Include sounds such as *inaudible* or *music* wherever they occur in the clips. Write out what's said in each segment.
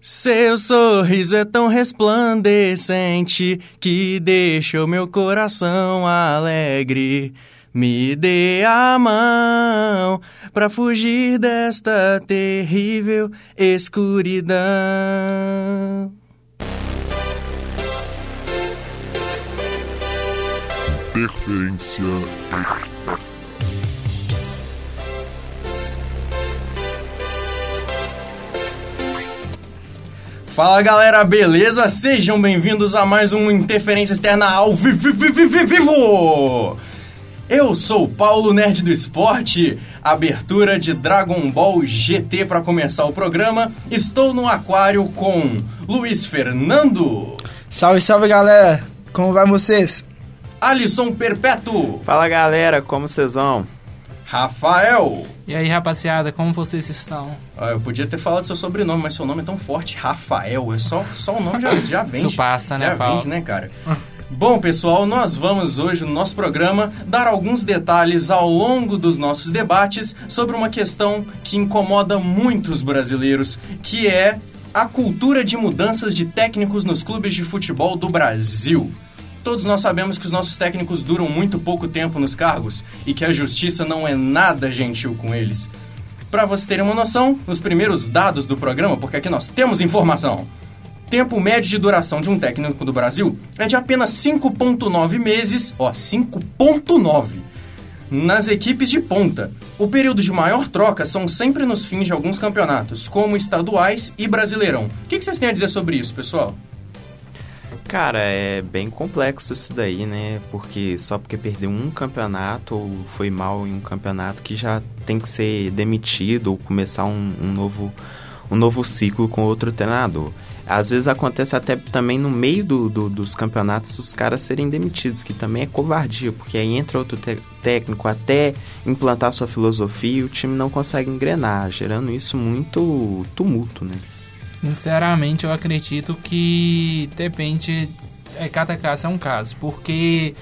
Seu sorriso é tão resplandecente que deixa o meu coração alegre. Me dê a mão para fugir desta terrível escuridão. Interferência Fala galera, beleza? Sejam bem-vindos a mais um Interferência Externa ao vivo! Eu sou o Paulo Nerd do Esporte, abertura de Dragon Ball GT para começar o programa. Estou no aquário com Luiz Fernando. Salve, salve galera! Como vai vocês? Alisson Perpétuo. Fala galera, como vocês vão? Rafael. E aí, rapaziada, como vocês estão? Ah, eu podia ter falado seu sobrenome, mas seu nome é tão forte, Rafael. É só, só o nome já, já vende. Isso passa, né, já Paulo? vende, né, cara? Bom, pessoal, nós vamos hoje no nosso programa dar alguns detalhes ao longo dos nossos debates sobre uma questão que incomoda muitos brasileiros, que é a cultura de mudanças de técnicos nos clubes de futebol do Brasil. Todos nós sabemos que os nossos técnicos duram muito pouco tempo nos cargos e que a justiça não é nada gentil com eles. Para vocês terem uma noção, nos primeiros dados do programa, porque aqui nós temos informação. Tempo médio de duração de um técnico do Brasil é de apenas 5.9 meses, ó, 5.9 nas equipes de ponta. O período de maior troca são sempre nos fins de alguns campeonatos, como estaduais e Brasileirão. O que vocês têm a dizer sobre isso, pessoal? Cara, é bem complexo isso daí, né? Porque só porque perdeu um campeonato ou foi mal em um campeonato que já tem que ser demitido ou começar um, um novo, um novo ciclo com outro treinador. Às vezes acontece até também no meio do, do- dos campeonatos os caras serem demitidos, que também é covardia, porque aí entra outro técnico até implantar sua filosofia e o time não consegue engrenar, gerando isso muito tumulto, né? Sinceramente, eu acredito que depende. É, cada caso é um caso, porque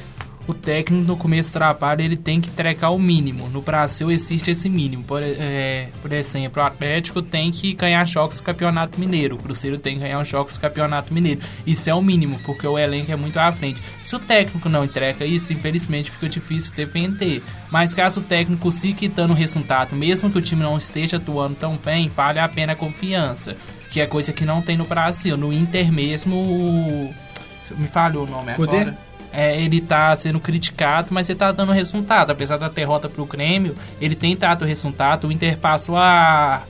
o técnico no começo do trabalho ele tem que entregar o mínimo. No Brasil existe esse mínimo. Por, é, por exemplo, o Atlético tem que ganhar jogos do Campeonato Mineiro, o Cruzeiro tem que ganhar os jogos do Campeonato Mineiro. Isso é o mínimo, porque o elenco é muito à frente. Se o técnico não entrega isso, infelizmente fica difícil defender. Mas caso o técnico siga dando resultado, mesmo que o time não esteja atuando tão bem, vale a pena a confiança. Que é coisa que não tem no Brasil. No Inter mesmo, o- me falhou o nome Cudê? agora. É, ele tá sendo criticado, mas ele tá dando resultado. Apesar da derrota pro Grêmio, ele tem dado resultado. O Inter passou a.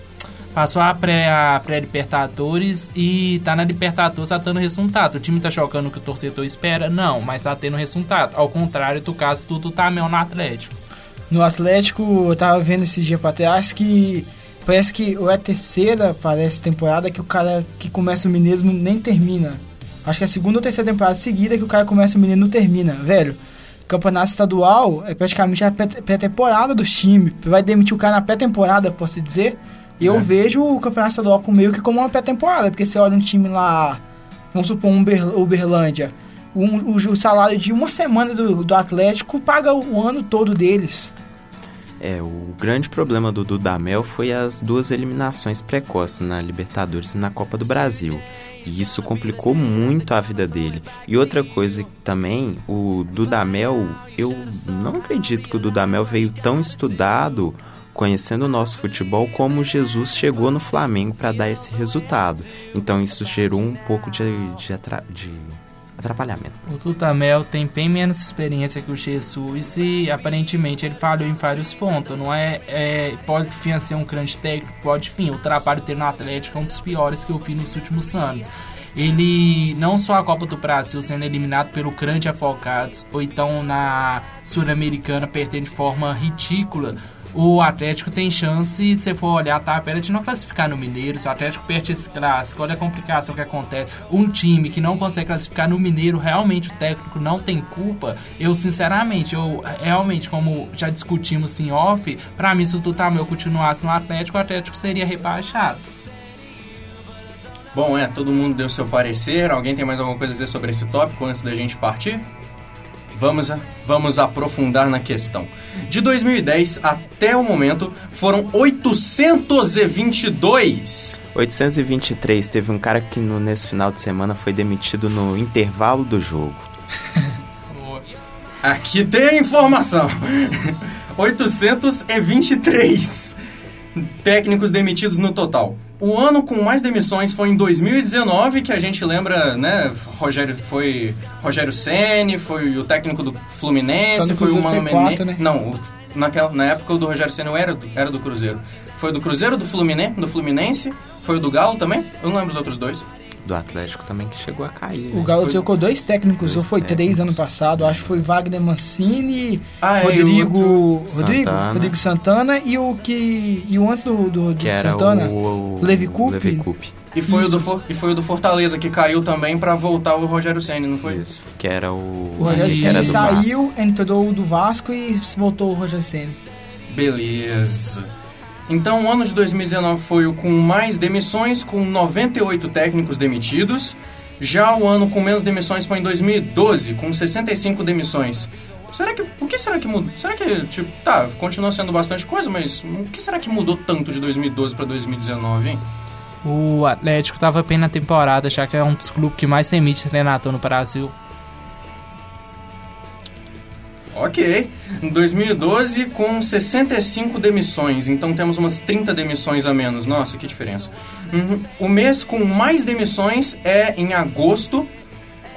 Passou a pré- pré-Libertadores e tá na Libertadores tá dando resultado. O time tá jogando o que o torcedor espera? Não, mas tá tendo resultado. Ao contrário do caso do Tutamel no Atlético. No Atlético, eu tava vendo esses dias pra trás que parece que ou é a terceira, parece, temporada que o cara que começa o Mineiro não- nem termina. Acho que é a segunda ou terceira temporada seguida que o cara começa o Mineiro não termina. Velho, campeonato estadual é praticamente a pré- pré-temporada dos times. Vai demitir o cara na pré-temporada, posso dizer. Eu É. vejo o campeonato estadual como meio que como uma pré-temporada, porque você olha um time lá, vamos supor, um Uber- Uberlândia. Um- o, o salário de uma semana do, do Atlético paga o ano todo deles. É, o grande problema do Dudamel foi as duas eliminações precoces na Libertadores e na Copa do Brasil. E isso complicou muito a vida dele. E outra coisa também, o Dudamel, eu não acredito que o Dudamel veio tão estudado conhecendo o nosso futebol como Jesus chegou no Flamengo para dar esse resultado. Então isso gerou um pouco de, de, de O Tutamel tem bem menos experiência que o Jesus e aparentemente ele falhou em vários pontos. Não é, é pode vir ser um grande técnico, pode vir. O trabalho dele no Atlético é um dos piores que eu vi nos últimos anos. Ele não só a Copa do Brasil sendo eliminado pelo grande Afogados ou então na Sul-Americana perdendo de forma ridícula. O Atlético tem chance, se for olhar a tabela, de não classificar no Mineiro. Se o Atlético perde esse clássico, olha a complicação que acontece. Um time que não consegue classificar no Mineiro, realmente o técnico não tem culpa. Eu, sinceramente, eu realmente, como já discutimos em off, pra mim, se o Tutamel continuasse no Atlético, o Atlético seria rebaixado. Bom, é, todo mundo deu seu parecer. Alguém tem mais alguma coisa a dizer sobre esse tópico antes da gente partir? Vamos, vamos aprofundar na questão. De 2010 até o momento, foram 822. 823, teve um cara que no- nesse final de semana foi demitido no intervalo do jogo. *laughs* Aqui tem a informação. *laughs* 823 técnicos demitidos no total. O ano com mais demissões foi em 2019, que a gente lembra, né? Rogério foi Rogério Ceni, foi o técnico do Fluminense, foi o Mano Menezes. né? Não, naquela, na época o do Rogério Ceni era do, era do Cruzeiro. Foi do Cruzeiro, do Fluminense, do Fluminense, foi o do Galo também? Eu não lembro os outros dois. Do Atlético também que chegou a cair. O né? Galo Foi- trocou dois técnicos, Dois ou foi três técnicos. ano passado, acho que foi Wagner Mancini, Ah, é, e o Rodrigo, outro- Rodrigo, Santana. Rodrigo Santana e o que e o antes do, do Rodrigo Que era Santana, o, o Levi Coupe? Levi Coupe. E foi, o do, For- e foi o do Fortaleza que caiu também pra voltar o Rogério Ceni, não foi? Isso. Que era o. O Rogério Vasco. saiu, entrou o do Vasco e voltou o Rogério Ceni. Beleza. Então, o ano de 2019 foi o com mais demissões, com 98 técnicos demitidos. Já o ano com menos demissões foi em 2012, com 65 demissões. Será que. O que será que mudou? Será que, tipo, tá, continua sendo bastante coisa, mas o que será que mudou tanto de 2012 pra 2019, hein? O Atlético tava bem na temporada, já que é um dos clubes que mais demite treinador no Brasil. Ok. Em 2012, com 65 demissões. Então temos umas 30 demissões a menos. Nossa, que diferença. Uhum. O mês com mais demissões é em agosto,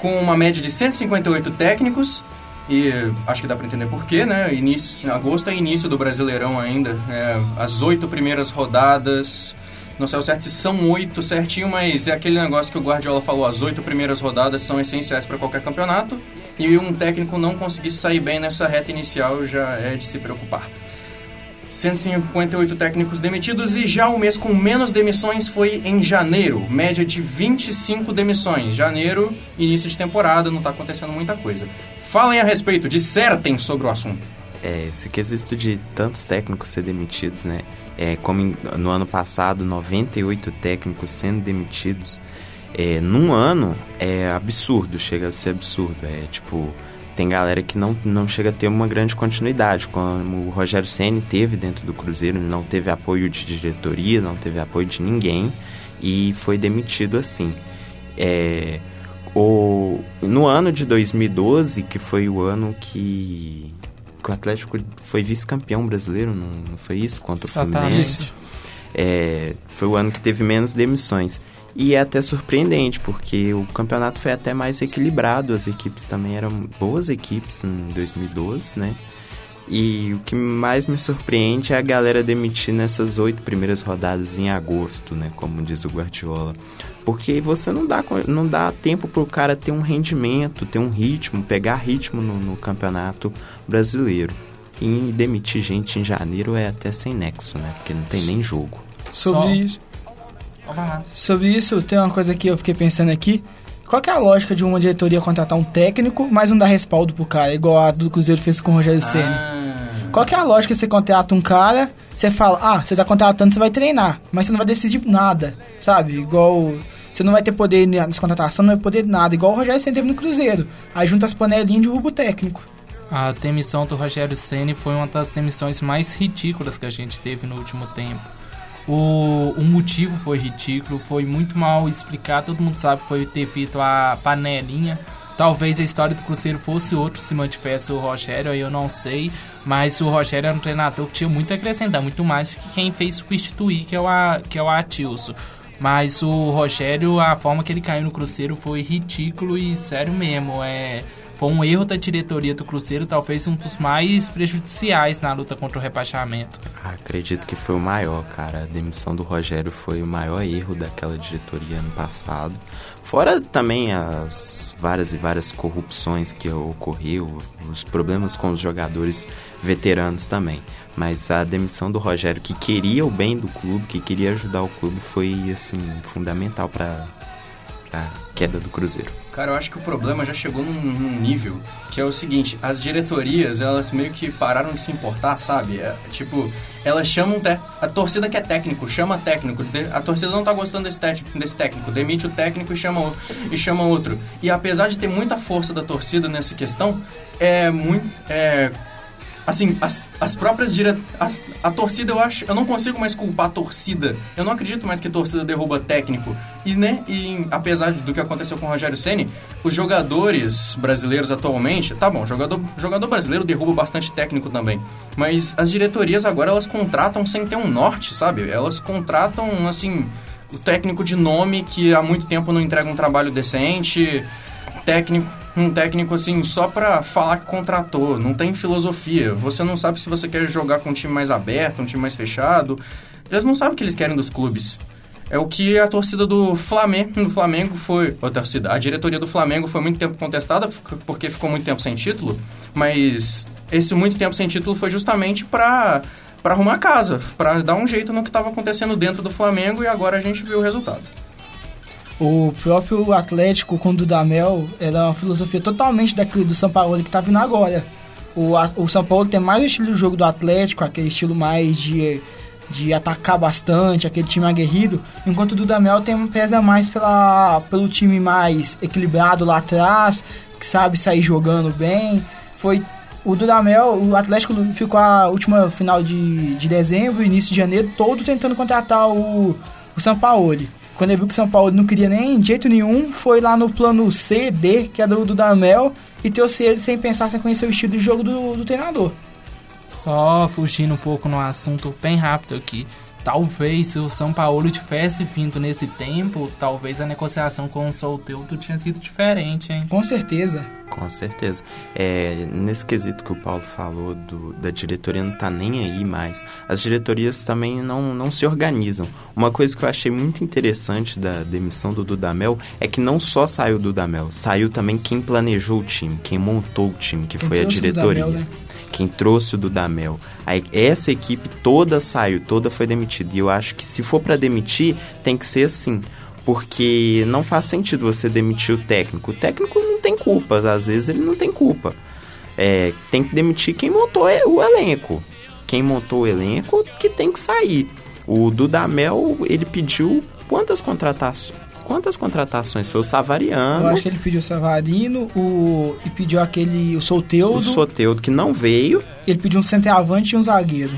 com uma média de 158 técnicos. E acho que dá pra entender por quê, né? Início, agosto é início do Brasileirão ainda. É, as oito primeiras rodadas. Não sei ao certo se são oito certinho, mas é aquele negócio que o Guardiola falou: as oito primeiras rodadas são essenciais para qualquer campeonato. E um técnico não conseguir sair bem nessa reta inicial já é de se preocupar. 158 técnicos demitidos e já o mês com menos demissões foi em janeiro, média de 25 demissões. Janeiro, início de temporada, não está acontecendo muita coisa. Falem a respeito, dissertem sobre o assunto. É, esse quesito de tantos técnicos ser demitidos, né? É, como no ano passado, 98 técnicos sendo demitidos. É, num ano é absurdo, chega a ser absurdo. É tipo, tem galera que não, não chega a ter uma grande continuidade, como o Rogério Ceni teve dentro do Cruzeiro, não teve apoio de diretoria, não teve apoio de ninguém e foi demitido assim. É, o, no ano de 2012, que foi o ano que, que o Atlético foi vice-campeão brasileiro, não, não foi isso? Contra o Fluminense. É, foi o ano que teve menos demissões. E é até surpreendente, porque o campeonato foi até mais equilibrado, as equipes também eram boas equipes em 2012, né? E o que mais me surpreende é a galera demitir nessas oito primeiras rodadas em agosto, né? Como diz o Guardiola. Porque você não dá, não dá tempo pro cara ter um rendimento, ter um ritmo, pegar ritmo no, no campeonato brasileiro. E demitir gente em janeiro é até sem nexo, né? Porque não tem nem jogo. Sobre Só- isso, sobre isso, tem uma coisa que eu fiquei pensando aqui. Qual que é a lógica de uma diretoria contratar um técnico, mas não dar respaldo pro cara, igual a do Cruzeiro fez com o Rogério Ceni? Ah, Qual que é a lógica você contrata um cara, você fala, ah, você tá contratando, você vai treinar, mas você não vai decidir nada, sabe? Igual. Você não vai ter poder nas contratações, não vai poder nada, igual o Rogério Ceni teve no Cruzeiro. Aí junta as panelinhas de rubo técnico. A demissão do Rogério Ceni foi uma das demissões mais ridículas que a gente teve no último tempo. O, o motivo foi ridículo, foi muito mal explicado, todo mundo sabe que foi ter feito a panelinha. Talvez a história do Cruzeiro fosse outro se mantivesse o Rogério, aí eu não sei. Mas o Rogério era um treinador que tinha muito a acrescentar, muito mais que quem fez substituir, que é o, A- que é o Atilson. Mas o Rogério, a forma que ele caiu no Cruzeiro foi ridículo e sério mesmo. É, foi um erro da diretoria do Cruzeiro, talvez um dos mais prejudiciais na luta contra o rebaixamento. Ah, Acredito que foi o maior, cara. A demissão do Rogério foi o maior erro daquela diretoria ano passado. Fora também as várias e várias corrupções que ocorreu, os problemas com os jogadores veteranos também. Mas a demissão do Rogério, que queria o bem do clube, que queria ajudar o clube, foi assim fundamental para a queda do Cruzeiro. Cara, eu acho que o problema já chegou num, num nível que é o seguinte, as diretorias, elas meio que pararam de se importar, sabe? É, tipo, elas chamam a torcida que é técnico, chama técnico, a torcida não tá gostando desse técnico, desse técnico, demite o técnico e chama, o- e chama outro. E apesar de ter muita força da torcida nessa questão, é muito é, assim, as, as próprias dire... a torcida, eu acho, eu não consigo mais culpar a torcida. Eu não acredito mais que a torcida derruba técnico. E, né, e apesar do que aconteceu com o Rogério Ceni, os jogadores brasileiros atualmente, tá bom, jogador, jogador brasileiro derruba bastante técnico também. Mas as diretorias agora elas contratam sem ter um norte, sabe? Elas contratam, assim, o técnico de nome que há muito tempo não entrega um trabalho decente, técnico, um técnico assim só pra falar que contratou, não tem filosofia. Você não sabe se você quer jogar com um time mais aberto, um time mais fechado. Eles não sabem o que eles querem dos clubes. É o que a torcida do Flamengo, do Flamengo foi, a torcida, a diretoria do Flamengo foi muito tempo contestada porque ficou muito tempo sem título, mas esse muito tempo sem título foi justamente pra para arrumar casa, pra dar um jeito no que estava acontecendo dentro do Flamengo e agora a gente viu o resultado. O próprio Atlético com o Dudamel era uma filosofia totalmente daquele do São Paulo que tá vindo agora. O, o São Paulo tem mais o estilo de jogo do Atlético, aquele estilo mais de, de atacar bastante, aquele time aguerrido, enquanto o Dudamel tem, pesa mais pela, pelo time mais equilibrado lá atrás, que sabe sair jogando bem. Foi o Dudamel, o Atlético ficou a última final de, de dezembro, início de janeiro, todo tentando contratar o, o São Paulo. Quando ele viu que São Paulo não queria nem de jeito nenhum, foi lá no plano C, D, que é do Dudamel, e trouxe ele sem pensar, sem conhecer o estilo de jogo do, do treinador. Só fugindo um pouco no assunto bem rápido aqui. Talvez se o São Paulo tivesse vindo nesse tempo, talvez a negociação com o Solteudo tinha sido diferente, hein? Com certeza. Com certeza. É, nesse quesito que o Paulo falou, do, da diretoria não tá nem aí mais, as diretorias também não, não se organizam. Uma coisa que eu achei muito interessante da demissão do Dudamel é que não só saiu o Dudamel, saiu também quem planejou o time, quem montou o time, que Quem foi a diretoria. Dudamel, né? Quem trouxe o Dudamel. Aí, essa equipe toda saiu, toda foi demitida. E eu acho que se for para demitir, tem que ser assim. Porque não faz sentido você demitir o técnico. O técnico não tem culpa, às vezes ele não tem culpa. É, tem que demitir quem montou e- o elenco. Quem montou o elenco que tem que sair. O Dudamel, ele pediu quantas contratações? Quantas contratações? Foi o Savariano, Eu acho que ele pediu o Savarino, o, e pediu aquele, o Solteudo, o Soteudo, que não veio. ele pediu um centroavante e um zagueiro.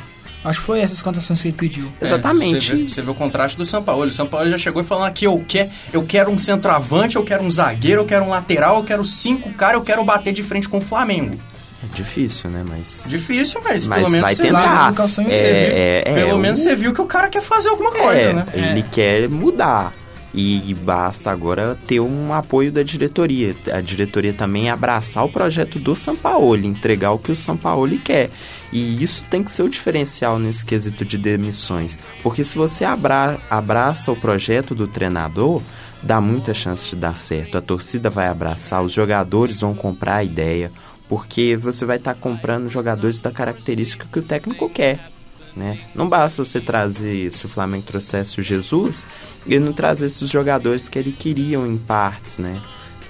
Acho que foi essas contratações que ele pediu. É, Exatamente. você, vê, você vê o contraste do São Paulo. O São Paulo já chegou e falando aqui, eu, quer, eu quero um centroavante, eu quero um zagueiro, eu quero um lateral, eu quero cinco caras, eu quero bater de frente com o Flamengo. É difícil, né? Mas. Difícil, mas, Mas pelo menos vai você lá, tentar. e É, você viu. é, é, pelo o- menos você viu que o cara quer fazer alguma coisa, é, né? Ele quer mudar. E basta agora ter um apoio da diretoria. A diretoria também abraçar o projeto do Sampaoli, entregar o que o Sampaoli quer. E isso tem que ser o diferencial nesse quesito de demissões. Porque se você abra, abraça o projeto do treinador, dá muita chance de dar certo. A torcida vai abraçar, os jogadores vão comprar a ideia. Porque você vai estar comprando jogadores da característica que o técnico quer né? Não basta você trazer, se o Flamengo trouxesse o Jesus, ele não trazesse os jogadores que ele queria em partes, né?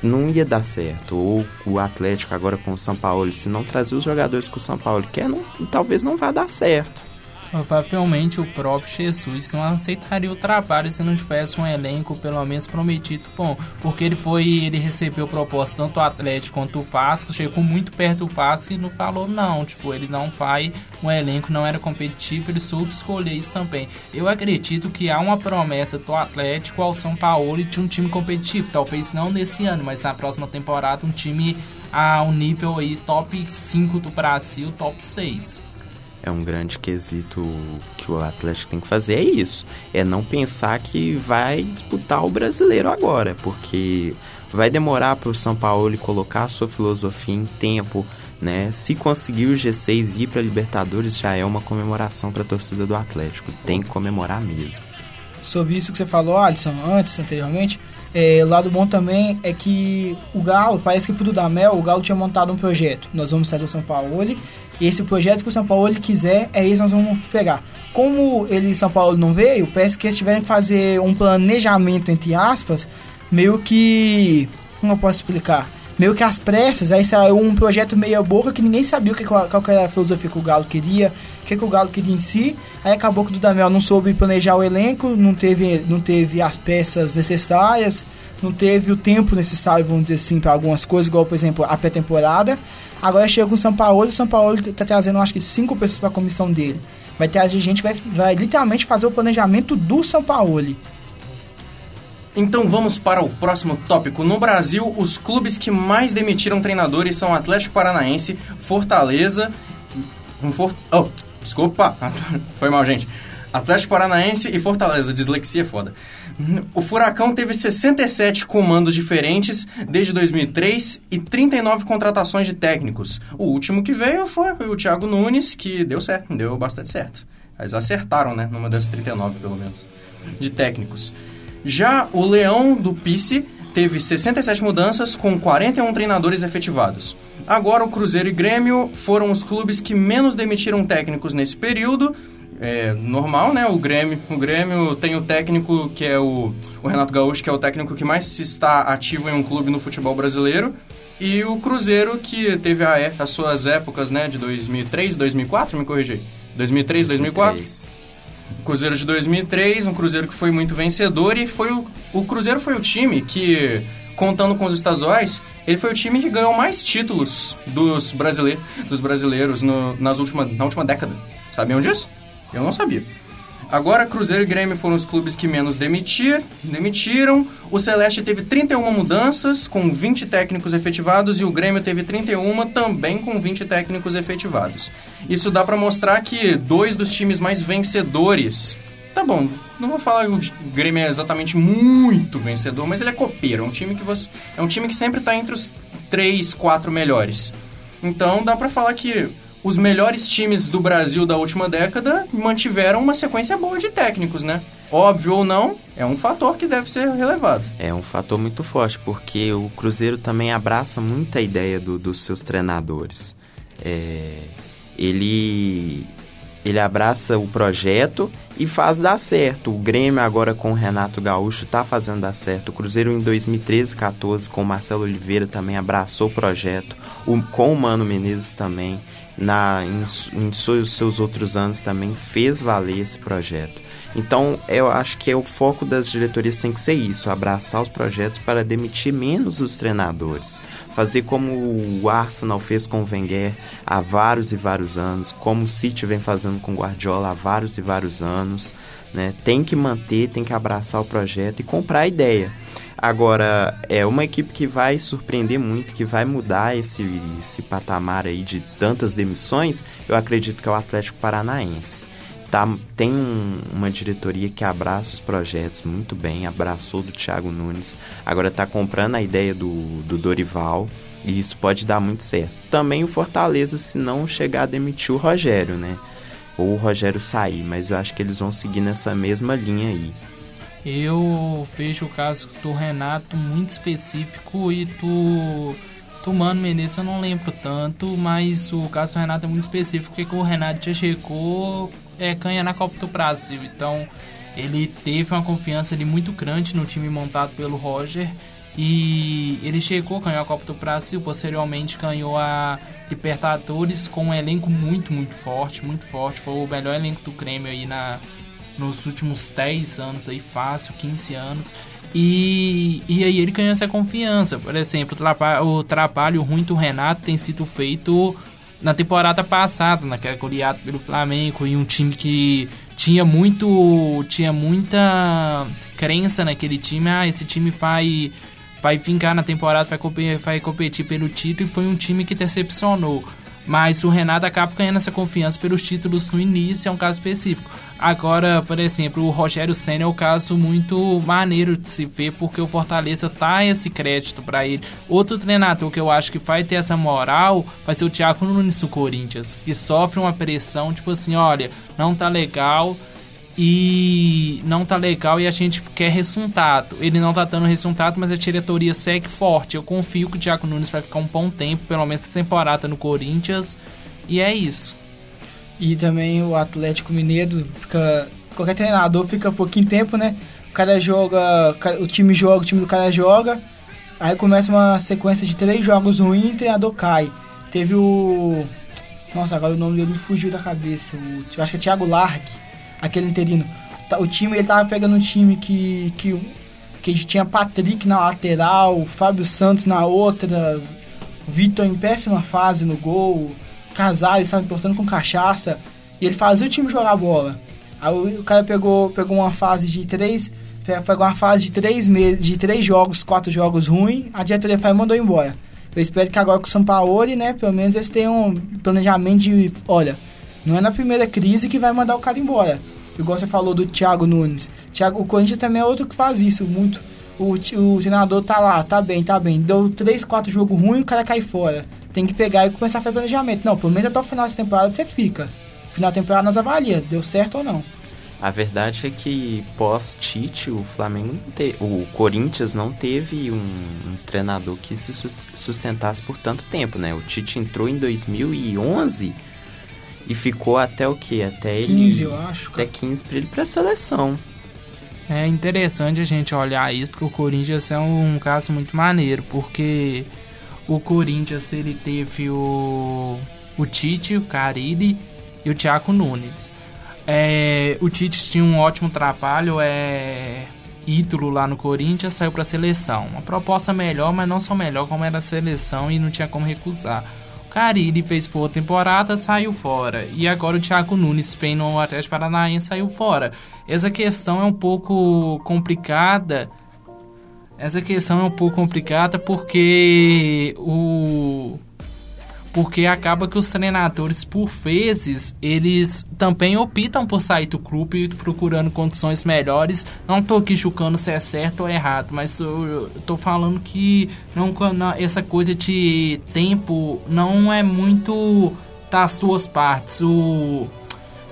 Não ia dar certo. Ou o Atlético agora com o São Paulo, se não trazer os jogadores que o São Paulo quer, não, talvez não vá dar certo. Provavelmente o próprio Jesus não aceitaria o trabalho se não tivesse um elenco pelo menos prometido bom. Porque ele foi, ele recebeu proposta tanto Atlético quanto do Vasco, chegou muito perto do Vasco e não falou não. Tipo, ele não vai, o elenco não era competitivo, ele soube escolher isso também. Eu acredito que há uma promessa do Atlético ao São Paulo de um time competitivo. Talvez não nesse ano, mas na próxima temporada um time a um nível aí top 5 do Brasil, top 6. É um grande quesito que o Atlético tem que fazer, é isso. É não pensar que vai disputar o brasileiro agora, porque vai demorar para o São Paulo colocar a sua filosofia em tempo, né? Se conseguir o G6 e ir para Libertadores já é uma comemoração para a torcida do Atlético. Tem que comemorar mesmo. Sobre isso que você falou, Alisson, antes, anteriormente, é, lado bom também é que o Galo, parece que pro Dudamel, o Galo tinha montado um projeto. Nós vamos sair do São Paulo esse projeto que o São Paulo quiser, é esse que nós vamos pegar. Como ele São Paulo não veio, parece que eles tiveram que fazer um planejamento, entre aspas, meio que. Como eu posso explicar? Meio que às pressas, aí saiu um projeto meia boca que ninguém sabia o que, qual, qual era a filosofia que o Galo queria, o que, que o Galo queria em si. Aí acabou que o Dudamel não soube planejar o elenco, não teve, não teve as peças necessárias, não teve o tempo necessário, vamos dizer assim, para algumas coisas, igual, por exemplo, a pré-temporada. Agora chega o São Paulo e o São Paulo está trazendo, acho que, cinco pessoas para a comissão dele. Vai trazer gente que vai, vai literalmente fazer o planejamento do São Paulo. Então vamos para o próximo tópico. No Brasil, os clubes que mais demitiram treinadores são Atlético Paranaense, Fortaleza. Um for... Oh, desculpa, *laughs* foi mal, gente. Atlético Paranaense e Fortaleza, dislexia é foda. O Furacão teve 67 comandos diferentes desde 2003 e 39 contratações de técnicos. O último que veio foi o Thiago Nunes, que deu certo, deu bastante certo. Eles acertaram, né, numa dessas 39 pelo menos, de técnicos. Já o Leão do Pice teve 67 mudanças com 41 treinadores efetivados. Agora o Cruzeiro e Grêmio foram os clubes que menos demitiram técnicos nesse período. É normal, né? O Grêmio, o Grêmio tem o técnico que é o, o Renato Gaúcho, que é o técnico que mais está ativo em um clube no futebol brasileiro. E o Cruzeiro, que teve a, as suas épocas, né, de 2003, 2004, me corrigi. 2003, 2004. 2003. Cruzeiro de 2003, um Cruzeiro que foi muito vencedor e foi o, o Cruzeiro foi o time que, contando com os estaduais, ele foi o time que ganhou mais títulos dos, brasileiros, dos brasileiros no, nas última, na última década. Sabiam disso? Eu não sabia. Agora, Cruzeiro e Grêmio foram os clubes que menos demitir, demitiram. O Celeste teve 31 mudanças, com 20 técnicos efetivados, e o Grêmio teve 31, também com 20 técnicos efetivados. Isso dá para mostrar que dois dos times mais vencedores. Tá bom, não vou falar que o Grêmio é exatamente muito vencedor, mas ele é copeiro. É um time que, você, é um time que sempre está entre os 3, 4 melhores. Então dá para falar que os melhores times do Brasil da última década mantiveram uma sequência boa de técnicos, né? Óbvio ou não, é um fator que deve ser relevado. É um fator muito forte, porque o Cruzeiro também abraça muita ideia do, dos seus treinadores. É, ele, ele abraça o projeto e faz dar certo. O Grêmio agora com o Renato Gaúcho está fazendo dar certo. O Cruzeiro em 2013, 14 com o Marcelo Oliveira também abraçou o projeto. O, com o Mano Menezes também na, em, em seus, outros anos também fez valer esse projeto. Então, eu acho que é o foco das diretorias tem que ser isso, abraçar os projetos para demitir menos os treinadores. Fazer como o Arsenal fez com o Wenger há vários e vários anos, como o City vem fazendo com o Guardiola há vários e vários anos. Né? Tem que manter, tem que abraçar o projeto e comprar a ideia. Agora, é uma equipe que vai surpreender muito, que vai mudar esse, esse patamar aí de tantas demissões, eu acredito que é o Atlético Paranaense. Tá, tem um, uma diretoria que abraça os projetos muito bem, abraçou do Thiago Nunes, agora está comprando a ideia do, do Dorival, e isso pode dar muito certo. Também o Fortaleza, se não chegar a demitir o Rogério, né? Ou o Rogério sair, mas eu acho que eles vão seguir nessa mesma linha aí. Eu vejo o caso do Renato muito específico e do, do Mano Menezes eu não lembro tanto, mas o caso do Renato é muito específico porque o Renato já chegou é, canha na Copa do Brasil. Então ele teve uma confiança ali muito grande no time montado pelo Roger. E ele chegou, ganhou a Copa do Brasil, posteriormente ganhou a Libertadores com um elenco muito, muito forte, muito forte. Foi o melhor elenco do Grêmio aí na, nos últimos 10 anos aí, fácil, 15 anos. E, e aí ele ganhou essa confiança. Por exemplo, o, trabalho ruim do Renato tem sido feito na temporada passada, naquela goleada pelo Flamengo, e um time que tinha muito. tinha muita crença naquele time. Ah, esse time vai. Vai vingar na temporada, vai vai competir pelo título e foi um time que decepcionou. Mas o Renato acaba ganhando essa confiança pelos títulos no início, é um caso específico. Agora, por exemplo, o Rogério Senna é um caso muito maneiro de se ver, porque o Fortaleza tá esse crédito para ele. Outro treinador que eu acho que vai ter essa moral vai ser o Thiago Nunes do Corinthians, que sofre uma pressão, tipo assim, olha, não tá legal, e não tá legal e a gente quer resultado. Ele não tá dando resultado, mas a diretoria segue forte. Eu confio que o Thiago Nunes vai ficar um bom tempo, pelo menos essa temporada no Corinthians. E é isso. E também o Atlético Mineiro fica. Qualquer treinador fica pouquinho tempo, né? o cara joga, o time joga, o time do cara joga, aí começa uma sequência de três jogos ruins e o treinador cai. Teve o. Nossa, agora o nome dele me fugiu da cabeça. Eu acho que é Thiago Largue, aquele interino. Tá, o time, ele tava pegando um time que, que, que tinha Patrick na lateral, Fábio Santos na outra, Vitor em péssima fase no gol, Casares estava importando com cachaça, e ele fazia o time jogar bola. Aí o cara pegou, pegou uma fase de três. Pegou uma fase de três meses, de três jogos, quatro jogos ruins, a diretoria foi mandou embora. Eu espero que agora com o São Paulo, né, pelo menos eles tenham um planejamento de, olha, não é na primeira crise que vai mandar o cara embora. Igual você falou do Thiago Nunes. Thiago, o Corinthians também é outro que faz isso muito. O, o treinador tá lá, tá bem, tá bem. Deu três, quatro jogos ruins, o cara cai fora. Tem que pegar e começar a fazer planejamento. Não, pelo menos até o final dessa temporada você fica final da temporada nós avalia, deu certo ou não. A verdade é que pós-Tite, o Flamengo, te... o Corinthians não teve um, um, treinador que se sustentasse por tanto tempo, né? O Tite entrou em 2011 e ficou até o que? Até 15, ele, eu acho. Até 15 para ele para seleção. É interessante a gente olhar isso, porque o Corinthians é um, um caso muito maneiro, porque o Corinthians ele teve o, o Tite, o Carille e o Thiago Nunes. É, o Tite tinha um ótimo trabalho, é ídolo lá no Corinthians, saiu para a seleção. Uma proposta melhor, mas não só melhor, como era a seleção e não tinha como recusar. O Carille fez boa temporada, saiu fora. E agora o Thiago Nunes, bem no Atlético Paranaense, saiu fora. Essa questão é um pouco complicada. Essa questão é um pouco complicada porque o porque acaba que os treinadores, por vezes, eles também optam por sair do clube procurando condições melhores. Não tô aqui julgando se é certo ou errado, mas eu tô falando que não, essa coisa de tempo não é muito das suas partes. O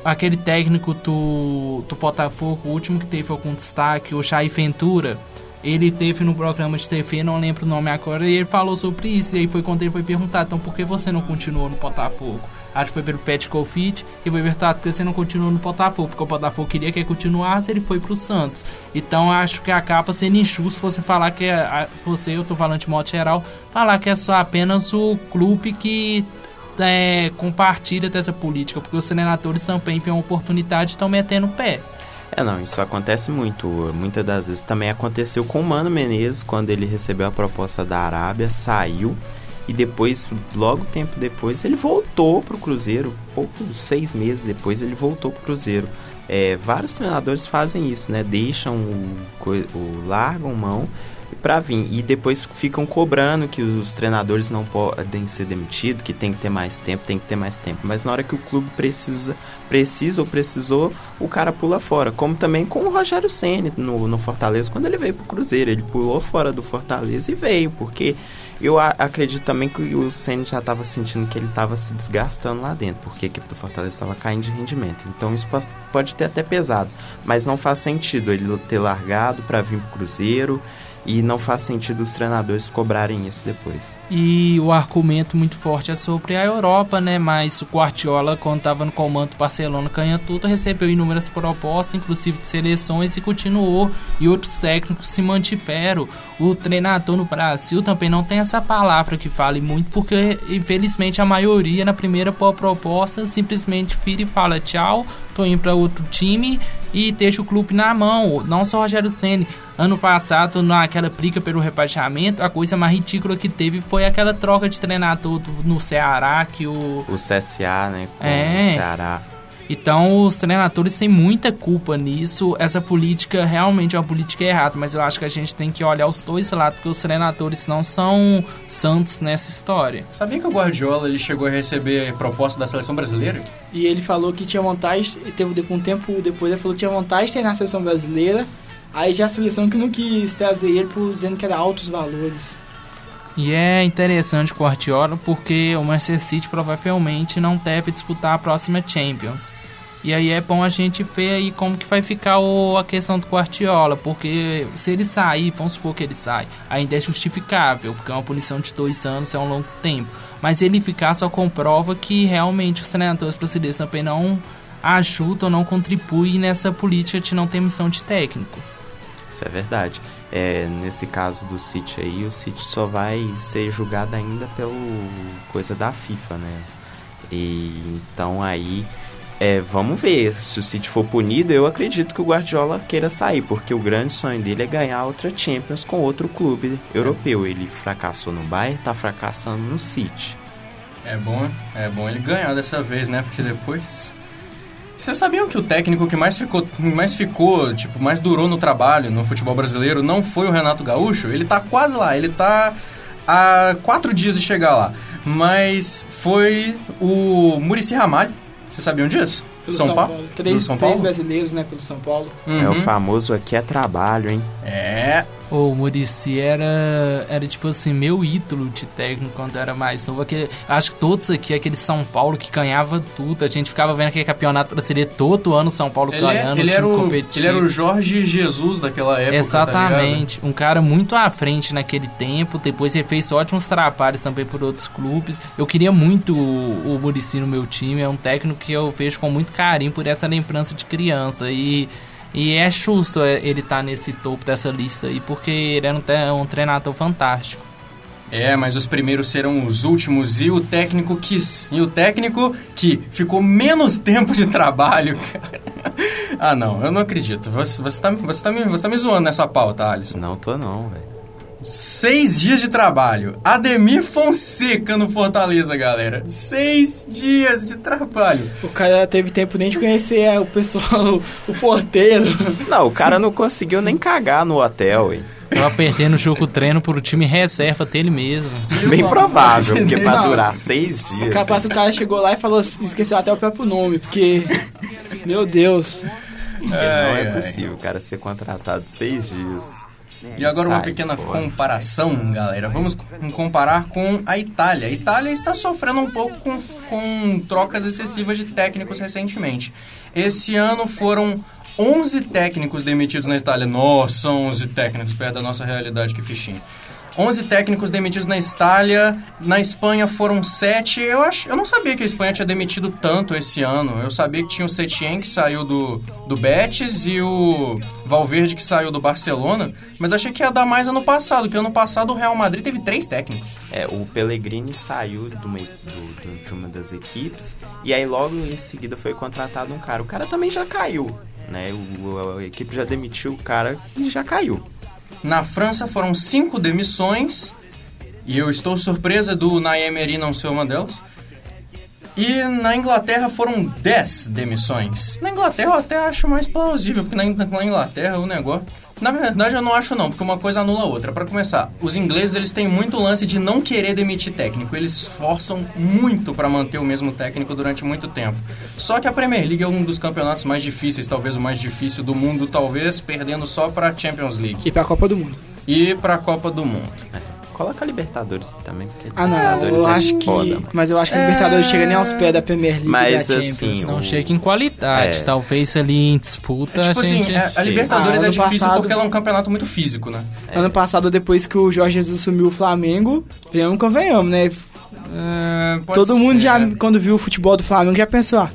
aquele técnico do, do Botafogo, o último que teve algum destaque, o Jair Ventura, ele teve no programa de TV, não lembro o nome agora, e ele falou sobre isso. E aí foi quando ele foi perguntado, então por que você não continuou no Botafogo? Acho que foi pelo Pet Confit e foi perguntado por que você não continuou no Botafogo, porque o Botafogo queria que ele continuasse, ele foi pro Santos. Então acho que acaba sendo injusto você falar que é, você, eu tô falando de modo geral, falar que é só apenas o clube que é, compartilha dessa política, porque os treinadores também têm uma oportunidade e estão metendo o pé. É, não, isso acontece muito. Muitas das vezes também aconteceu com o Mano Menezes, quando ele recebeu a proposta da Arábia, saiu e depois, logo tempo depois, ele voltou para o Cruzeiro. Poucos seis meses depois, ele voltou para o Cruzeiro. É, vários treinadores fazem isso, né? Deixam o, o largam mão para vir. E depois ficam cobrando que os treinadores não podem ser demitidos, que tem que ter mais tempo, tem que ter mais tempo. Mas na hora que o clube precisa, precisa ou precisou, o cara pula fora. Como também com o Rogério Ceni no, no Fortaleza, quando ele veio pro Cruzeiro. Ele pulou fora do Fortaleza e veio, porque eu acredito também que o Ceni já estava sentindo que ele estava se desgastando lá dentro, porque a equipe do Fortaleza estava caindo de rendimento. Então isso pode ter até pesado, mas não faz sentido ele ter largado para vir pro Cruzeiro e não faz sentido os treinadores cobrarem isso depois. E o argumento muito forte é sobre a Europa, né? Mas o Guardiola, quando estava no comando do Barcelona tudo, recebeu inúmeras propostas, inclusive de seleções, e continuou. E outros técnicos se mantiveram. O treinador no Brasil também não tem essa palavra que fale muito, porque infelizmente a maioria na primeira proposta simplesmente vira e fala tchau, tô indo para outro time e deixa o clube na mão. Não só o Rogério Ceni Ano passado, naquela briga pelo rebaixamento, a coisa mais ridícula que teve foi aquela troca de treinador no Ceará, que o... O CSA, né? Com é. O Ceará. Então, os treinadores têm muita culpa nisso. Essa política realmente é uma política errada, mas eu acho que a gente tem que olhar os dois lados, porque os treinadores não são santos nessa história. Sabia que o Guardiola ele chegou a receber proposta da seleção brasileira? E ele falou que tinha vontade, teve um tempo depois, ele falou que tinha vontade de treinar a seleção brasileira, Aí já a seleção que não quis trazer ele por dizendo que era altos valores. E é interessante o Guardiola porque o Manchester City provavelmente não deve disputar a próxima Champions. E aí é bom a gente ver aí como que vai ficar o, a questão do Guardiola, porque se ele sair, vamos supor que ele sai, ainda é justificável, porque uma punição de dois anos é um longo tempo. Mas ele ficar só comprova que realmente os treinadores brasileiros também não ajudam, não contribuem nessa política de não ter missão de técnico. Isso é verdade. É, nesse caso do City aí, o City só vai ser julgado ainda pelo coisa da FIFA, né? E então aí é, vamos ver. Se o City for punido, eu acredito que o Guardiola queira sair, porque o grande sonho dele é ganhar outra Champions com outro clube europeu. Ele fracassou no Bayern, tá fracassando no City. É bom, é bom ele ganhar dessa vez, né? Porque depois vocês sabiam que o técnico que mais ficou, mais ficou, tipo, mais durou no trabalho no futebol brasileiro não foi o Renato Gaúcho? Ele tá quase lá, ele tá há quatro dias de chegar lá. Mas foi o Murici Ramalho. Vocês sabiam disso? Pelo São, São Paulo? Paulo. Três, São três Paulo? brasileiros, né, pelo São Paulo. Uhum. É o famoso aqui é trabalho, hein? É. O Murici era, era tipo assim, meu ídolo de técnico quando eu era mais novo. Aquele, acho que todos aqui, aquele São Paulo que ganhava tudo. A gente ficava vendo aquele campeonato brasileiro todo ano, São Paulo Ele, é- ganhando, ele, time era o, competitivo. ele era o Jorge Jesus daquela época. tá? Exatamente. um cara muito à frente naquele tempo. Depois ele fez ótimos trabalhos também por outros clubes. Eu queria muito o, o Murici no meu time. É um técnico que eu vejo com muito carinho por essa lembrança de criança. E, e é justo é, ele estar nesse topo dessa lista aí, porque ele era um, tre- um treinador fantástico. É, mas os primeiros serão os últimos e o técnico que e o técnico que ficou menos *laughs* tempo de trabalho. cara. *laughs* ah, não, eu não acredito. Você, você, tá, você, tá me, você tá me zoando nessa pauta, Alisson. Não tô não, velho. Seis dias de trabalho. Ademir Fonseca no Fortaleza, galera. Seis dias de trabalho. O cara teve tempo nem de conhecer é, o pessoal, o porteiro. Não, o cara não conseguiu nem cagar no hotel, hein? Tava perdendo o jogo treino pro time reserva dele mesmo. Bem provável, porque pra Não. durar seis dias. Capaz o cara chegou lá e falou, esqueceu até o próprio nome, porque... Meu Deus. Não é ai. possível o cara ser contratado seis dias. E agora uma pequena comparação, galera. Vamos com- comparar com a Itália. A Itália está sofrendo um pouco com, com trocas excessivas de técnicos recentemente. Esse ano foram 11 técnicos demitidos na Itália. Nossa, 11 técnicos perto da nossa realidade, que fichinho. 11 técnicos demitidos na Itália, na Espanha foram 7. Eu, acho, eu não sabia que a Espanha tinha demitido tanto esse ano. Eu sabia que tinha o Setien que saiu do, do Betis e o Valverde que saiu do Barcelona, mas achei que ia dar mais ano passado, porque ano passado o Real Madrid teve três técnicos. É, o Pellegrini saiu de uma, do- de uma das equipes e aí logo em seguida foi contratado um cara. O cara também já caiu, né? O, a equipe já demitiu o cara e já caiu. Na França foram cinco demissões, e eu estou surpresa do Naim Emery não ser uma delas. E na Inglaterra foram 10 demissões. Na Inglaterra eu até acho mais plausível, porque na, In- na Inglaterra o negócio... Na verdade eu não acho não, porque uma coisa anula a outra. Para começar, os ingleses eles têm muito lance de não querer demitir técnico. Eles forçam muito para manter o mesmo técnico durante muito tempo. Só que a Premier League é um dos campeonatos mais difíceis, talvez o mais difícil do mundo, talvez perdendo só para Champions League E pra Copa do Mundo. e para a Copa do Mundo. Coloca a Libertadores também, porque Ah, não, Libertadores eu é acho que... foda, mano. Mas eu acho que a Libertadores chega nem aos pés da Premier League Mas, da Champions. assim, Não o- chega em qualidade. É. Talvez ali em disputa tipo a gente... assim, é- a Libertadores Ah, é difícil passado- porque ela é um campeonato muito físico, né? Ano passado, depois que o Jorge Jesus assumiu o Flamengo, venhamos que venhamos, né? É, Todo mundo ser. já, quando viu o futebol do Flamengo, já pensou, ah,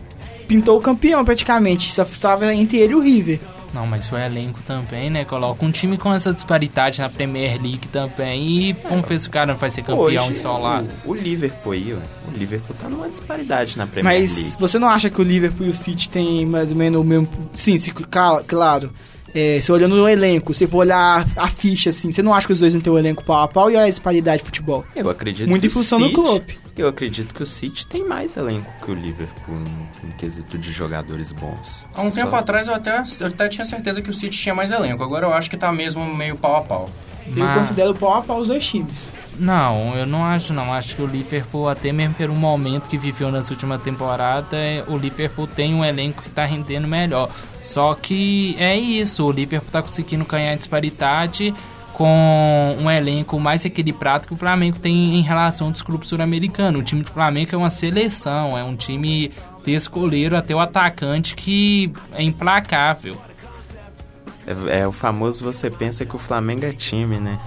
pintou o campeão praticamente. Só estava entre ele e o River. Não, mas o elenco também, né? Coloca um time com essa disparidade na Premier League também e vamos ver se o cara não vai ser campeão Hoje, isolado. O, o Liverpool aí, ó, o Liverpool tá numa disparidade na Premier Mas League. você não acha que o Liverpool e o City têm mais ou menos o mesmo... Sim, se, claro. É, se olhando no elenco, se for olhar a ficha, assim, você não acha que os dois não têm o elenco pau a pau e a disparidade de futebol? Eu acredito Muito que em função do Klopp. Eu acredito que o City tem mais elenco que o Liverpool em, em quesito de jogadores bons. Há um Só- tempo atrás eu até, eu até tinha certeza que o City tinha mais elenco. Agora eu acho que tá mesmo meio pau a pau. Eu Mas- considero pau a pau os dois times. Não, eu não acho não. Acho que o Liverpool, até mesmo pelo momento que viveu nas últimas temporadas, é, o Liverpool tem um elenco que tá rendendo melhor. Só que é isso, o Liverpool tá conseguindo ganhar disparidade com um elenco mais equilibrado que o Flamengo tem em relação aos clubes sul-americanos. O time do Flamengo é uma seleção, é um time desse goleiro até o atacante que é implacável. É, é o famoso você pensa que o Flamengo é time, né?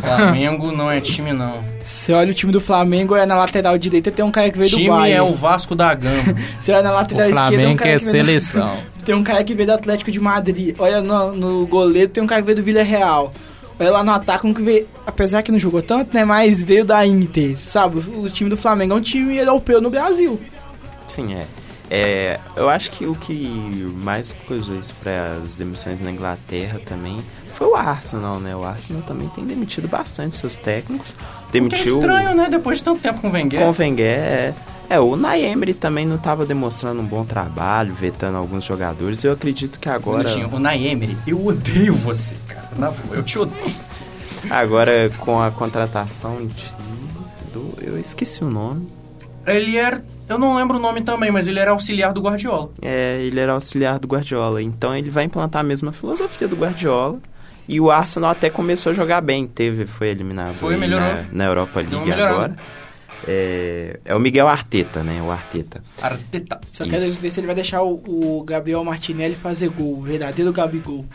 Flamengo não é time, não. Você olha o time do Flamengo, é na lateral direita tem um cara que veio do Time Bayern. é o Vasco da Gama. *laughs* Você olha na lateral O esquerda, um Flamengo cara é que veio do- seleção. Tem *laughs* tem um cara que veio do Atlético de Madrid. Olha no, no goleiro, tem um cara que veio do Villarreal. Olha lá no ataque, um que veio, apesar que não jogou tanto, né? Mas veio da Inter, sabe? O, o time do Flamengo é um time europeu no Brasil. Sim, é. É, eu acho que o que mais coisou isso para as demissões na Inglaterra também foi o Arsenal, né? O Arsenal também tem demitido bastante seus técnicos. Demitiu Que é estranho, né? Depois de tanto tempo com o Wenger. com o Wenger. É, é, o Naemery também não estava demonstrando um bom trabalho, vetando alguns jogadores. Eu acredito que agora, Bonitinho. O Naemery, eu odeio você, cara. Na boa, eu te odeio. agora com a contratação de, do, eu esqueci o nome. Ele era... Eu não lembro o nome também, mas ele era auxiliar do Guardiola. É, ele era auxiliar do Guardiola. Então ele vai implantar a mesma filosofia do Guardiola. E o Arsenal até começou a jogar bem. Teve, foi eliminado Foi, melhorou. Na, na Europa League agora. É, é o Miguel Arteta, né? O Arteta. Arteta. Só quero Isso. ver se ele vai deixar o, o Gabriel Martinelli fazer gol, o verdadeiro Gabigol.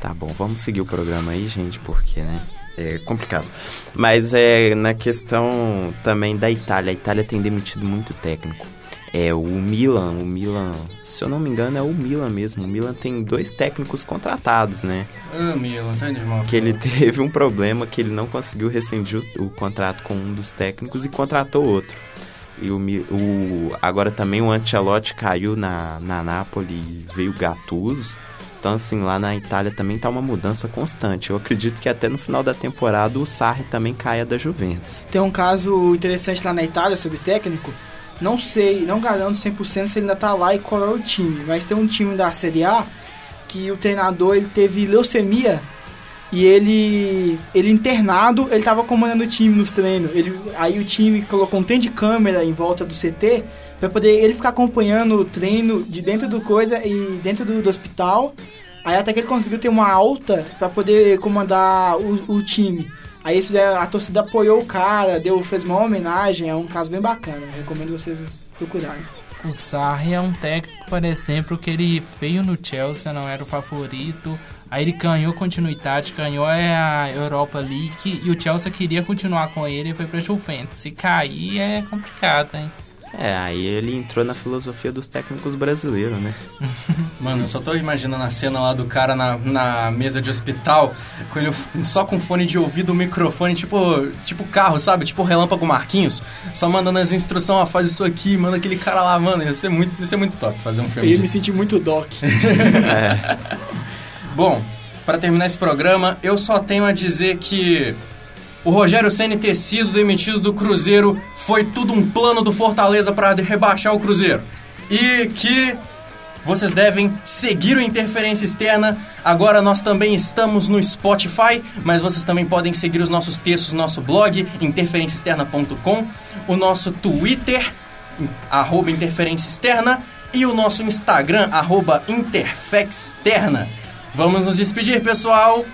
Tá bom, vamos seguir o programa aí, gente, porque, né? É complicado. Mas é na questão também da Itália. A Itália tem demitido muito técnico. É o Milan, o Milan, se eu não me engano, é o Milan mesmo. O Milan tem dois técnicos contratados, né? Ah, Milan, tá de mal. que ele *laughs* teve um problema que ele não conseguiu rescindir o, o contrato com um dos técnicos e contratou outro. E o, o- agora também o Ancelotti caiu na, na Napoli e veio o Gattuso. Então, assim, lá na Itália também tá uma mudança constante. Eu acredito que até no final da temporada o Sarri também caia da Juventus. Tem um caso interessante lá na Itália sobre técnico. Não sei, não garanto 100% se ele ainda tá lá e qual é o time. Mas tem um time da Série A que o treinador ele teve leucemia e ele ele internado, ele tava comandando o time nos treinos. Ele, aí o time colocou um tempo de câmera em volta do CT para poder ele ficar acompanhando o treino de dentro do coisa e dentro do, do hospital. Aí até que ele conseguiu ter uma alta para poder comandar o, o time. Aí a torcida apoiou o cara, deu, fez uma homenagem, é um caso bem bacana. Recomendo vocês procurarem. O Sarri é um técnico, por exemplo, que ele veio no Chelsea, não era o favorito. Aí ele ganhou continuidade, ganhou a Europa League e o Chelsea queria continuar com ele e foi pra Juventus. Se cair é complicado, hein? É, aí ele entrou na filosofia dos técnicos brasileiros, né? *laughs* Mano, eu só tô imaginando a cena lá do cara na, na mesa de hospital, com ele só com fone de ouvido, microfone, tipo, tipo carro, sabe? Tipo Relâmpago Marquinhos, só mandando as instruções, ó, faz isso aqui, manda aquele cara lá, mano, ia ser muito, ia ser muito top fazer um filme Eu me disso. senti muito doc. *laughs* Bom, pra terminar esse programa, eu só tenho a dizer que o Rogério Ceni ter sido demitido do Cruzeiro foi tudo um plano do Fortaleza para rebaixar o Cruzeiro. E que vocês devem seguir o Interferência Externa. Agora nós também estamos no Spotify, mas vocês também podem seguir os nossos textos no nosso blog, interferenciaexterna.com, o nosso Twitter, arroba Interferência Externa, e o nosso Instagram, arroba Interfexterna. Vamos nos despedir, pessoal.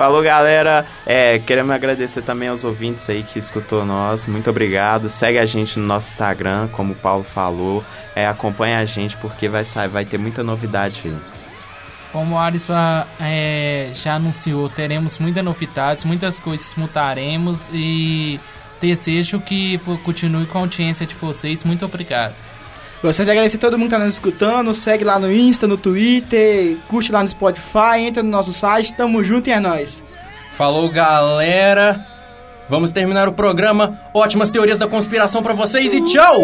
Falou, galera. É, queremos agradecer também aos ouvintes aí que escutou nós. Muito obrigado. Segue a gente no nosso Instagram, como o Paulo falou. É, acompanha a gente porque vai, sair, vai ter muita novidade aí. Como o Alisson ah, é, já anunciou, teremos muitas novidades, muitas coisas mutaremos e desejo que continue com a audiência de vocês. Muito obrigado. Gostaria de agradecer a todo mundo que tá nos escutando. Segue lá no Insta, no Twitter, curte lá no Spotify, entra no nosso site. Tamo junto e é nóis. Falou, galera. Vamos terminar o programa. Ótimas teorias da conspiração pra vocês e tchau!